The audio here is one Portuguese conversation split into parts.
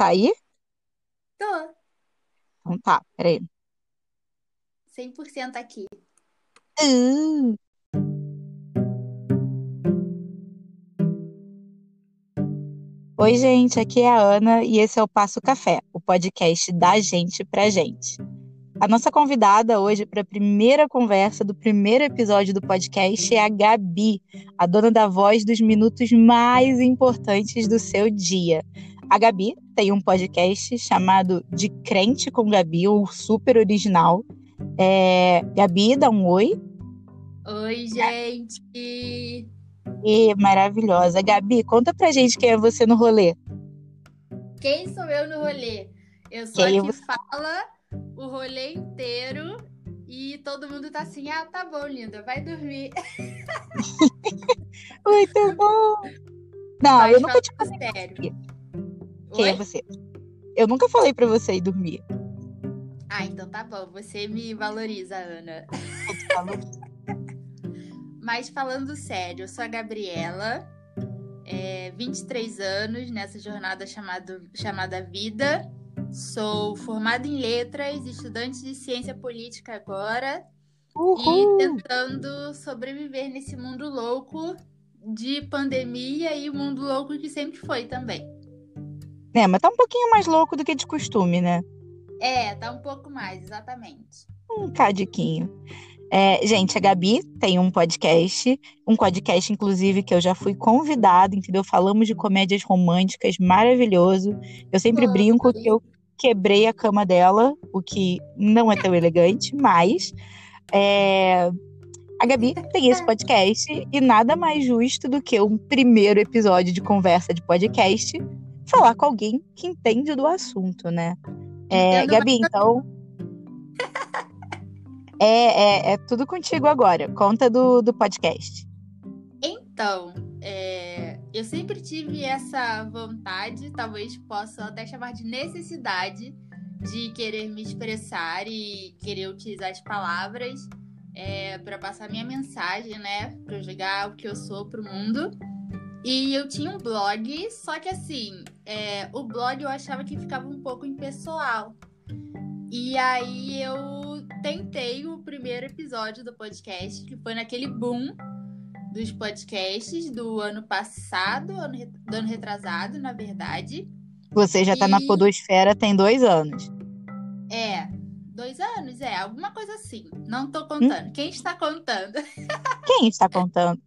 Tá aí? Tô. Então tá, peraí. 100% aqui. Uh. Oi, gente, aqui é a Ana e esse é o Passo Café, o podcast da gente pra gente. A nossa convidada hoje para a primeira conversa do primeiro episódio do podcast é a Gabi, a dona da voz dos minutos mais importantes do seu dia. A Gabi tem um podcast chamado De Crente com Gabi, o super original. É... Gabi, dá um oi. Oi, gente! E maravilhosa. Gabi, conta pra gente quem é você no rolê. Quem sou eu no rolê? Eu sou Quem a que você- fala o rolê inteiro e todo mundo tá assim, ah, tá bom, linda, vai dormir. Muito bom! Não, Mas eu nunca te sério. Quem é Oi? você. Eu nunca falei pra você ir dormir. Ah, então tá bom, você me valoriza, Ana. Mas falando sério, eu sou a Gabriela, é, 23 anos nessa jornada chamado, chamada Vida. Sou formada em letras, estudante de ciência política agora Uhul! e tentando sobreviver nesse mundo louco de pandemia e o mundo louco que sempre foi também. É, mas tá um pouquinho mais louco do que de costume, né? É, tá um pouco mais, exatamente. Um cadiquinho. É, gente, a Gabi tem um podcast, um podcast, inclusive, que eu já fui convidada, entendeu? Falamos de comédias românticas, maravilhoso. Eu sempre Foi. brinco que eu quebrei a cama dela, o que não é tão elegante, mas é, a Gabi tem esse podcast e nada mais justo do que um primeiro episódio de conversa de podcast falar com alguém que entende do assunto, né? É, Gabi, então. É, é, é tudo contigo agora. Conta do, do podcast. Então, é, eu sempre tive essa vontade, talvez possa até chamar de necessidade, de querer me expressar e querer utilizar as palavras para passar minha mensagem, né? Para jogar o que eu sou pro mundo. E eu tinha um blog, só que assim, é, o blog eu achava que ficava um pouco impessoal. E aí eu tentei o primeiro episódio do podcast, que foi naquele boom dos podcasts do ano passado, ano, do ano retrasado, na verdade. Você já tá na E- Podosfera tem dois anos. É, dois anos, é, alguma coisa assim. Não tô contando. Quem está contando? Quem está contando?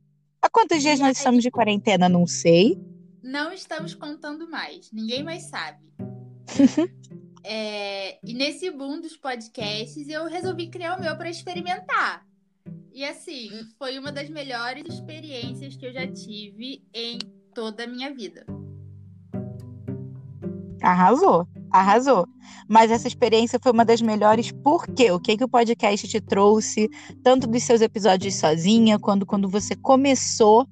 Há quantos dias nós estamos de quarentena? Não sei. Não estamos contando mais. Ninguém mais sabe. É, e nesse boom dos podcasts, eu resolvi criar o meu para experimentar. E assim, foi uma das melhores experiências que eu já tive em toda a minha vida. Arrasou, arrasou. Mas essa experiência foi uma das melhores por quê? O que, que o podcast te trouxe, tanto dos seus episódios sozinha, quando, quando você começou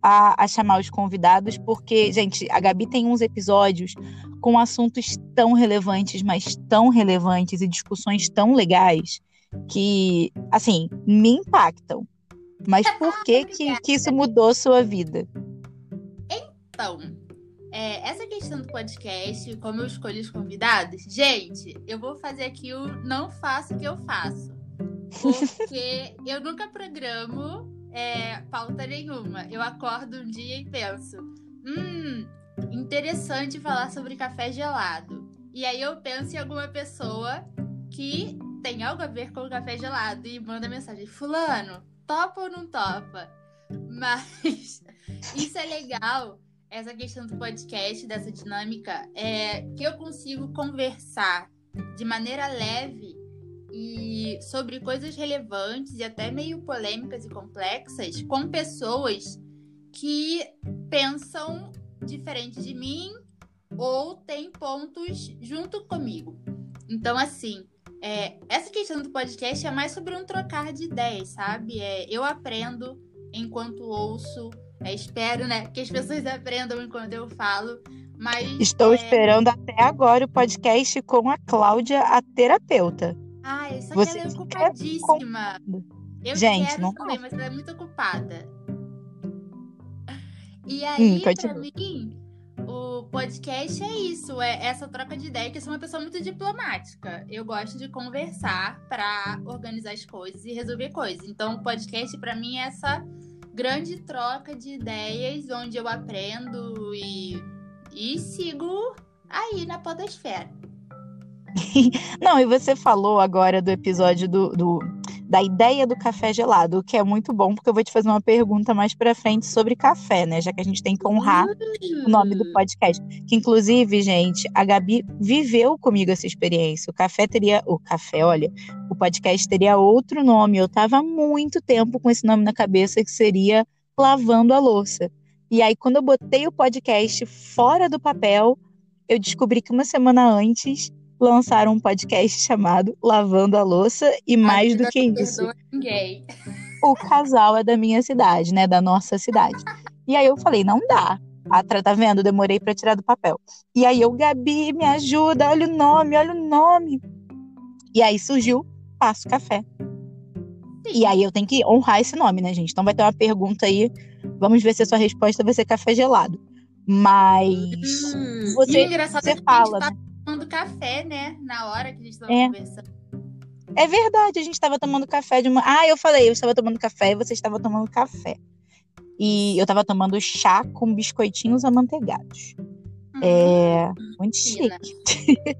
a, a chamar os convidados, porque, gente, a Gabi tem uns episódios com assuntos tão relevantes, mas tão relevantes e discussões tão legais que, assim, me impactam. Mas por que, que, que isso mudou sua vida? Então, é, essa questão do podcast, como eu escolho os convidados, gente, eu vou fazer aqui o não faço o que eu faço. Porque eu nunca programo é, pauta nenhuma. Eu acordo um dia e penso, hum, interessante falar sobre café gelado. E aí eu penso em alguma pessoa que tem algo a ver com o café gelado e manda mensagem, fulano, topa ou não topa? Mas isso é legal essa questão do podcast, dessa dinâmica, é que eu consigo conversar de maneira leve e sobre coisas relevantes e até meio polêmicas e complexas com pessoas que pensam diferente de mim ou têm pontos junto comigo. Então, assim, é, essa questão do podcast é mais sobre um trocar de ideias, sabe? É, eu aprendo enquanto ouço, é, espero, né, que as pessoas aprendam enquanto eu falo, mas Estou é, esperando até agora o podcast com a Cláudia, a terapeuta. Ai, só Você que ela é ocupadíssima. Eu Gente, quero não também, mas ela é muito ocupada. E aí, Hum, pra mim, o podcast é isso, é essa troca de ideia, que eu sou uma pessoa muito diplomática. Eu gosto de conversar para organizar as coisas e resolver coisas. Então, o podcast para mim é essa grande troca de ideias onde eu aprendo e, e sigo aí na podosfera. Não, e você falou agora do episódio do, do, da ideia do café gelado, o que é muito bom, porque eu vou te fazer uma pergunta mais para frente sobre café, né? Já que a gente tem que honrar o nome do podcast. Que, inclusive, gente, a Gabi viveu comigo essa experiência. O café teria. O café, olha, o podcast teria outro nome. Eu tava há muito tempo com esse nome na cabeça, que seria Lavando a Louça. E aí, quando eu botei o podcast fora do papel, eu descobri que uma semana antes lançaram um podcast chamado Lavando a Louça e mais do que isso. Ninguém. O casal é da minha cidade, né, da nossa cidade. E aí eu falei, não dá. Ah, tá vendo? Demorei para tirar do papel. E aí eu, Gabi, me ajuda, olha o nome, olha o nome. E aí surgiu Passo Café. E aí eu tenho que honrar esse nome, né, gente? Então vai ter uma pergunta aí. Vamos ver se a sua resposta vai ser café gelado. Mas hum, você, você fala, tá... né? Café, né? Na hora que a gente estava é. conversando. É verdade, a gente estava tomando café de uma. Ah, eu falei, eu estava tomando café e você estava tomando café. E eu estava tomando chá com biscoitinhos amanteigados. Uhum. É. Muito chique.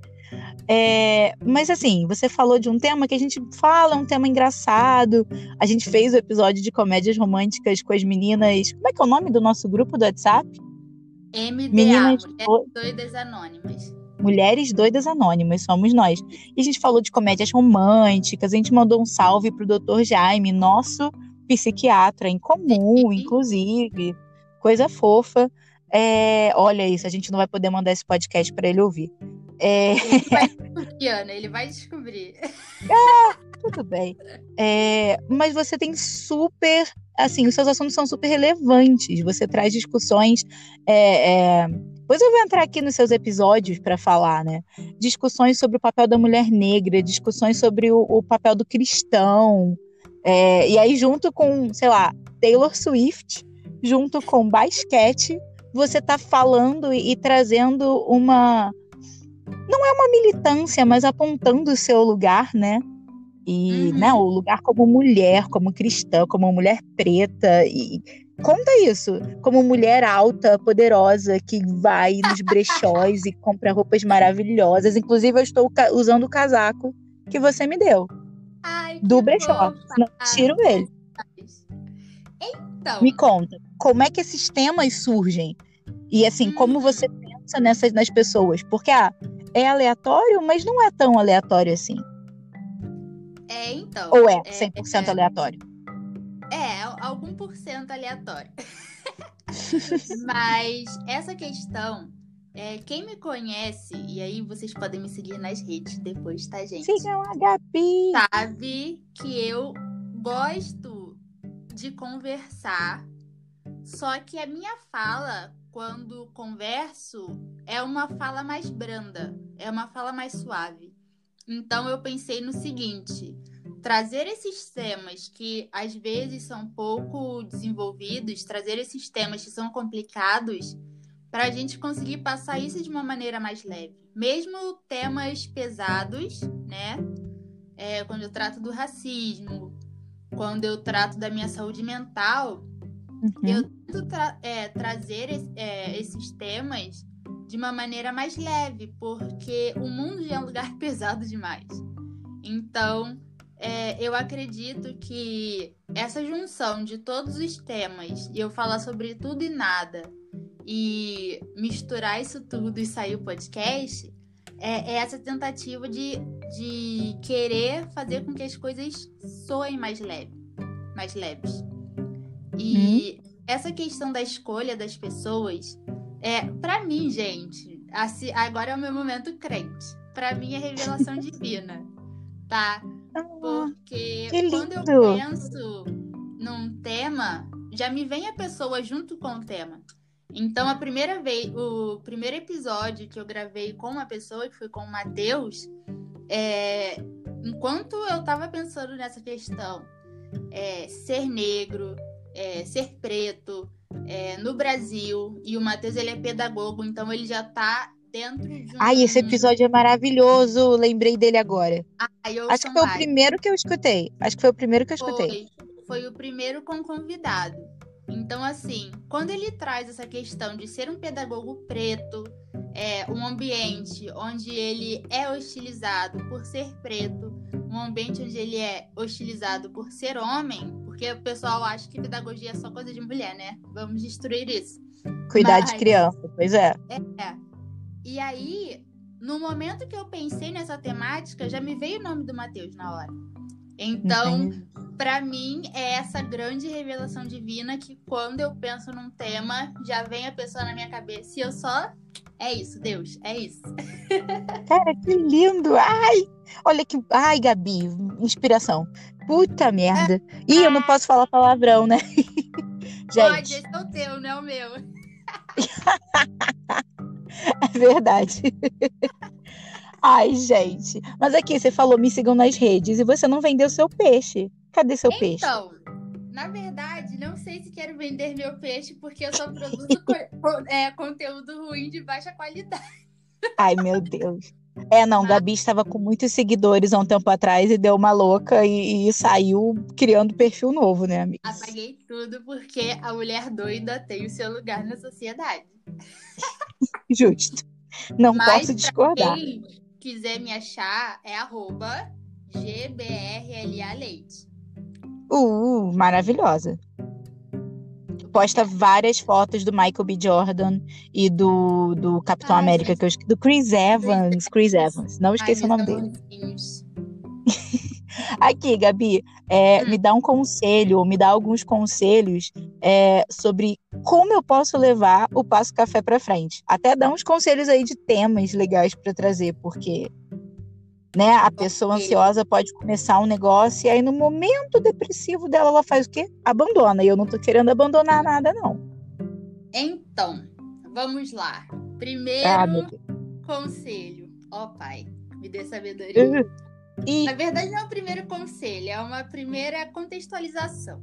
é, mas assim, você falou de um tema que a gente fala, um tema engraçado. A gente fez o episódio de comédias românticas com as meninas. Como é que é o nome do nosso grupo do WhatsApp? MDA, Meninas Doidas Anônimas. Mulheres Doidas Anônimas, somos nós. E a gente falou de comédias românticas, a gente mandou um salve pro Dr. Jaime, nosso psiquiatra em comum, inclusive. Coisa fofa. É, olha isso, a gente não vai poder mandar esse podcast para ele ouvir. É... Ele vai descobrir, Ana, ele vai descobrir. Ah, tudo bem. É, mas você tem super. Assim, os seus assuntos são super relevantes. Você traz discussões. É, é depois eu vou entrar aqui nos seus episódios para falar, né? Discussões sobre o papel da mulher negra, discussões sobre o, o papel do cristão. É, e aí, junto com, sei lá, Taylor Swift, junto com basquete, você está falando e, e trazendo uma. Não é uma militância, mas apontando o seu lugar, né? E uhum. né, o lugar como mulher, como cristã, como mulher preta. E Conta isso, como mulher alta, poderosa, que vai nos brechóis e compra roupas maravilhosas. Inclusive, eu estou usando o casaco que você me deu. Ai, do brechó. Não tiro ele. Então. Me conta, como é que esses temas surgem? E assim, hum. como você pensa nessas nas pessoas? Porque ah, é aleatório, mas não é tão aleatório assim. É, então. Ou é 100% é, é, aleatório? É, algum por cento aleatório. Mas essa questão, é, quem me conhece, e aí vocês podem me seguir nas redes depois, tá, gente? Sigam a Gabi! Sabe que eu gosto de conversar, só que a minha fala, quando converso, é uma fala mais branda, é uma fala mais suave. Então eu pensei no seguinte trazer esses temas que às vezes são pouco desenvolvidos, trazer esses temas que são complicados, para a gente conseguir passar isso de uma maneira mais leve. Mesmo temas pesados, né? É, quando eu trato do racismo, quando eu trato da minha saúde mental, uhum. eu tento tra é, trazer é, esses temas de uma maneira mais leve, porque o mundo já é um lugar pesado demais. Então, é, eu acredito que essa junção de todos os temas e eu falar sobre tudo e nada e misturar isso tudo e sair o podcast é, é essa tentativa de, de querer fazer com que as coisas soem mais leve, mais leves. E hum. essa questão da escolha das pessoas é, para mim, gente, assim, agora é o meu momento crente. Para mim é revelação divina, tá? Porque quando eu penso num tema, já me vem a pessoa junto com o tema. Então, a primeira vez, o primeiro episódio que eu gravei com uma pessoa, que foi com o Matheus, é, enquanto eu estava pensando nessa questão, é, ser negro, é, ser preto, é, no Brasil. E o Matheus, ele é pedagogo, então ele já tá dentro de um... Ai, esse episódio é maravilhoso. Lembrei dele agora. Ai, eu Acho que foi o primeiro que eu escutei. Acho que foi o primeiro que eu escutei. Foi, foi o primeiro com convidado. Então, assim, quando ele traz essa questão de ser um pedagogo preto, é, um ambiente onde ele é hostilizado por ser preto, um ambiente onde ele é hostilizado por ser homem, porque o pessoal acha que pedagogia é só coisa de mulher, né? Vamos destruir isso. Cuidar Mas, de criança, pois é. É. E aí, no momento que eu pensei nessa temática, já me veio o nome do Mateus na hora. Então, para mim, é essa grande revelação divina que quando eu penso num tema, já vem a pessoa na minha cabeça e eu só. É isso, Deus, é isso. Cara, que lindo! Ai! Olha que. Ai, Gabi, inspiração. Puta merda. Ih, eu não posso falar palavrão, né? Gente. Pode, esse é o teu, não é o meu. é verdade. Ai, gente. Mas aqui, você falou, me sigam nas redes e você não vendeu seu peixe. Cadê seu então, peixe? Então, na verdade, não sei se quero vender meu peixe porque eu só produzo é, conteúdo ruim de baixa qualidade. Ai, meu Deus. É, não, Gabi estava com muitos seguidores há um tempo atrás e deu uma louca e, e saiu criando perfil novo, né, amiga? Apaguei tudo porque a mulher doida tem o seu lugar na sociedade. Justo. Não Mas, posso discordar. Quem quiser me achar, é arroba GBRLA Uh, maravilhosa. Posta várias fotos do Michael B. Jordan e do, do Capitão Ai, América, gente. que eu do Chris Evans. Chris Evans. Não esqueça Ai, o nome dele. Aqui, Gabi, é, hum. me dá um conselho, ou me dá alguns conselhos é, sobre como eu posso levar o Passo Café para frente. Até dá uns conselhos aí de temas legais para trazer, porque né, a pessoa ansiosa pode começar um negócio e aí no momento depressivo dela ela faz o quê? Abandona. E eu não tô querendo abandonar nada não. Então, vamos lá. Primeiro ah, conselho. Ó, oh, pai, me dê sabedoria. E... Na verdade, não é o primeiro conselho, é uma primeira contextualização.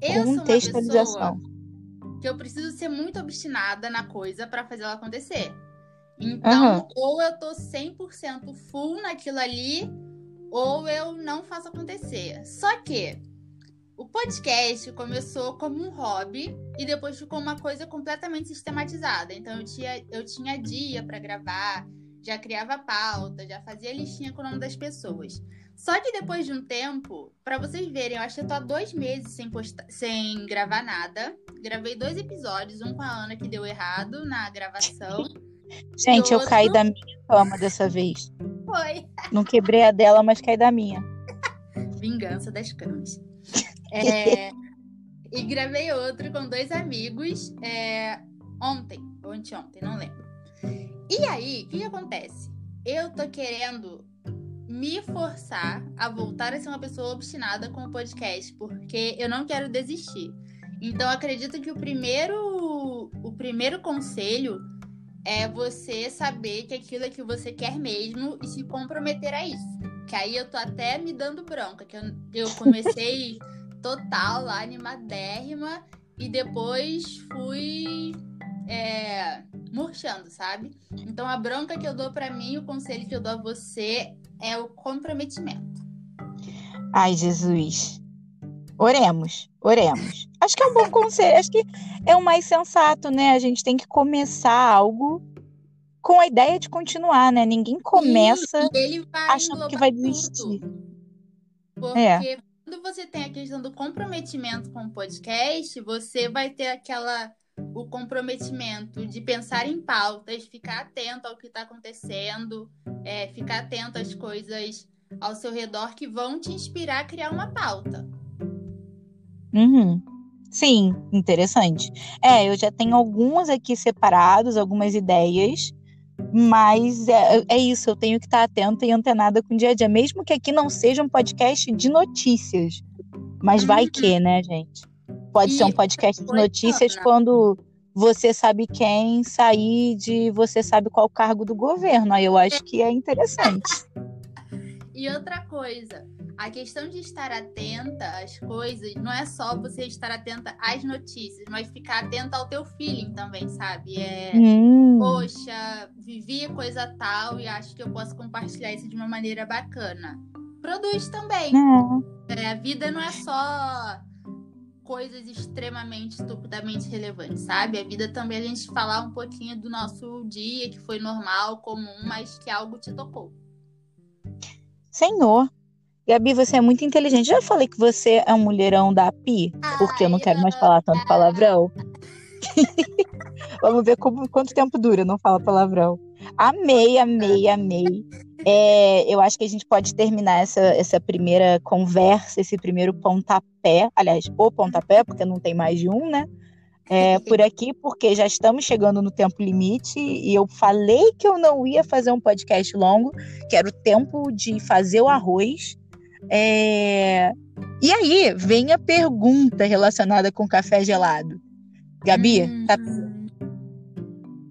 Eu contextualização. sou uma pessoa que eu preciso ser muito obstinada na coisa para fazer ela acontecer. Então, uhum. ou eu tô 100% full naquilo ali, ou eu não faço acontecer. Só que o podcast começou como um hobby e depois ficou uma coisa completamente sistematizada. Então, eu tinha, eu tinha dia para gravar, já criava pauta, já fazia listinha com o nome das pessoas. Só que depois de um tempo, para vocês verem, eu acho que eu tô há dois meses sem, postar, sem gravar nada. Gravei dois episódios, um com a Ana que deu errado na gravação. Gente, eu caí da minha cama dessa vez. Foi. Não quebrei a dela, mas caí da minha. Vingança das camas. É, e gravei outro com dois amigos é, ontem, ou anteontem, não lembro. E aí, o que, que acontece? Eu tô querendo me forçar a voltar a ser uma pessoa obstinada com o podcast, porque eu não quero desistir. Então, acredito que o primeiro, o primeiro conselho é você saber que aquilo é que você quer mesmo e se comprometer a isso. Que aí eu tô até me dando bronca, que eu, eu comecei total lá, animadérrima, e depois fui é, murchando, sabe? Então a bronca que eu dou para mim, o conselho que eu dou a você é o comprometimento. Ai, Jesus. Oremos, oremos. Acho que é um bom conselho, acho que é o mais sensato, né? A gente tem que começar algo com a ideia de continuar, né? Ninguém começa achando que vai desistir. Porque é. quando você tem a questão do comprometimento com o podcast, você vai ter aquela o comprometimento de pensar em pautas, ficar atento ao que está acontecendo, é, ficar atento às coisas ao seu redor que vão te inspirar a criar uma pauta. Uhum. Sim, interessante. É, eu já tenho algumas aqui separados, algumas ideias, mas é, é isso, eu tenho que estar atenta e antenada com o dia a dia, mesmo que aqui não seja um podcast de notícias. Mas vai uhum. que, né, gente? Pode e ser um podcast de notícias quando você sabe quem sair de você sabe qual cargo do governo. Aí eu acho que é interessante. e outra coisa, a questão de estar atenta às coisas não é só você estar atenta às notícias, mas ficar atenta ao teu feeling também, sabe? É, hum. poxa, vivi coisa tal e acho que eu posso compartilhar isso de uma maneira bacana. Produz também. É. É, a vida não é só coisas extremamente, estupidamente relevantes, sabe? A vida também é a gente falar um pouquinho do nosso dia, que foi normal, comum, mas que algo te tocou. Senhor, Gabi, você é muito inteligente. Já falei que você é um mulherão da Pi, porque eu não quero mais falar tanto palavrão. Vamos ver como, quanto tempo dura não fala palavrão. Amei, amei, amei. É, eu acho que a gente pode terminar essa, essa primeira conversa, esse primeiro pontapé. Aliás, o pontapé, porque não tem mais de um, né? É, por aqui, porque já estamos chegando no tempo limite e eu falei que eu não ia fazer um podcast longo, que era o tempo de fazer o arroz é... E aí vem a pergunta relacionada com café gelado. Gabi, hum, tá...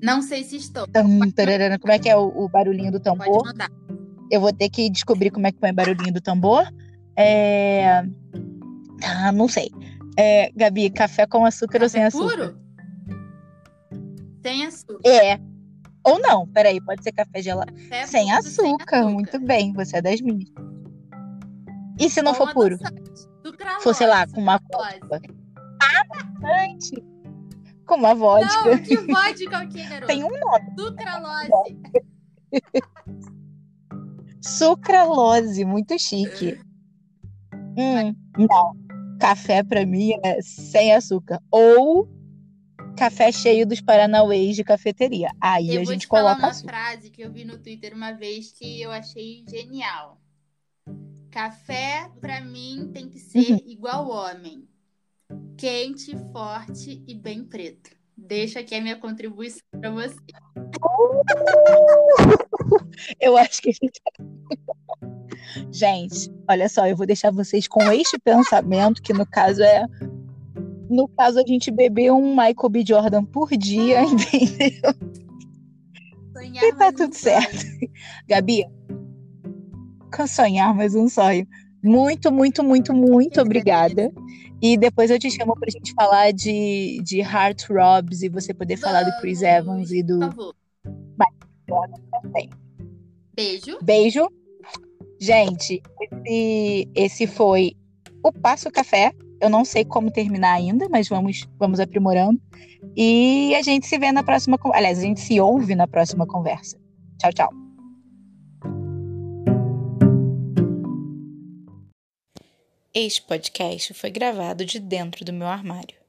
Não sei se estou. como é que é o, o barulhinho do tambor? Eu vou ter que descobrir como é que põe o barulhinho do tambor. É... Ah, não sei. É, Gabi, café com açúcar café ou sem açúcar? Puro? Sem açúcar. É. Ou não, peraí, pode ser café gelado. Café sem, açúcar. sem açúcar, muito bem, você é das minhas. E se não for puro? For, sei lá, com uma vodka. Bastante! Com uma vodka. Não, que vodka aqui, garoto? Tem um nome. Sucralose. Sucralose, muito chique. Hum, não. Café pra mim é sem açúcar. Ou café cheio dos paranauês de cafeteria. Aí eu a gente coloca uma açúcar. frase que eu vi no Twitter uma vez que eu achei genial. Café, para mim, tem que ser uhum. igual homem. Quente, forte e bem preto. Deixa aqui a minha contribuição para você. Eu acho que a gente. Gente, olha só, eu vou deixar vocês com este pensamento, que no caso é. No caso, a gente beber um Michael B. Jordan por dia, entendeu? Sonhar e tá tudo certo. Gabi, sonhar mais um sonho. Muito, muito, muito, muito obrigada. E depois eu te chamo pra gente falar de, de Heart Robs e você poder Vamos, falar do Chris Evans e do. Por favor. Beijo. Beijo. Gente, esse, esse foi o Passo Café. Eu não sei como terminar ainda, mas vamos, vamos aprimorando. E a gente se vê na próxima. Aliás, a gente se ouve na próxima conversa. Tchau, tchau. Este podcast foi gravado de dentro do meu armário.